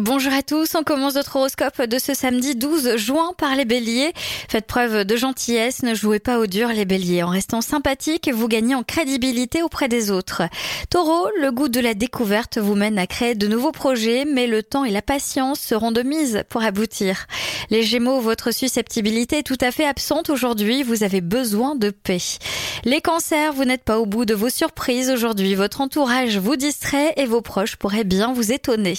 Bonjour à tous, on commence notre horoscope de ce samedi 12 juin par les béliers. Faites preuve de gentillesse, ne jouez pas au dur les béliers. En restant sympathique, vous gagnez en crédibilité auprès des autres. Taureau, le goût de la découverte vous mène à créer de nouveaux projets, mais le temps et la patience seront de mise pour aboutir. Les gémeaux, votre susceptibilité est tout à fait absente aujourd'hui, vous avez besoin de paix. Les cancers, vous n'êtes pas au bout de vos surprises aujourd'hui, votre entourage vous distrait et vos proches pourraient bien vous étonner.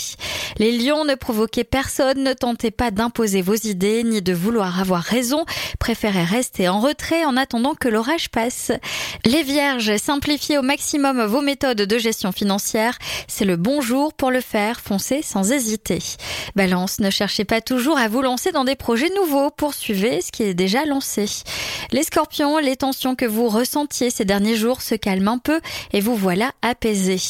Ne provoquez personne, ne tentez pas d'imposer vos idées ni de vouloir avoir raison, préférez rester en retrait en attendant que l'orage passe. Les vierges, simplifiez au maximum vos méthodes de gestion financière, c'est le bon jour pour le faire, foncez sans hésiter. Balance, ne cherchez pas toujours à vous lancer dans des projets nouveaux, poursuivez ce qui est déjà lancé. Les scorpions, les tensions que vous ressentiez ces derniers jours se calment un peu et vous voilà apaisés.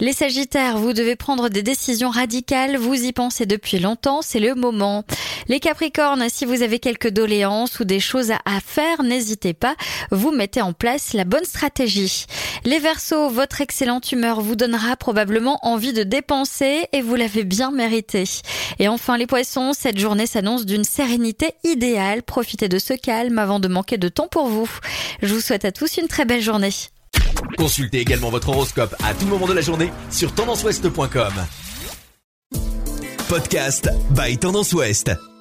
Les sagittaires, vous devez prendre des décisions radicales, vous y pensez depuis longtemps, c'est le moment. Les capricornes, si vous avez quelques doléances ou des choses à faire, n'hésitez pas, vous mettez en place la bonne stratégie. Les versos, votre excellente humeur vous donnera probablement envie de dépenser et vous l'avez bien mérité. Et enfin les poissons, cette journée s'annonce d'une sérénité idéale, profitez de ce calme avant de manquer de temps pour vous. Je vous souhaite à tous une très belle journée. Consultez également votre horoscope à tout moment de la journée sur tendanceouest.com. Podcast by Tendance Ouest.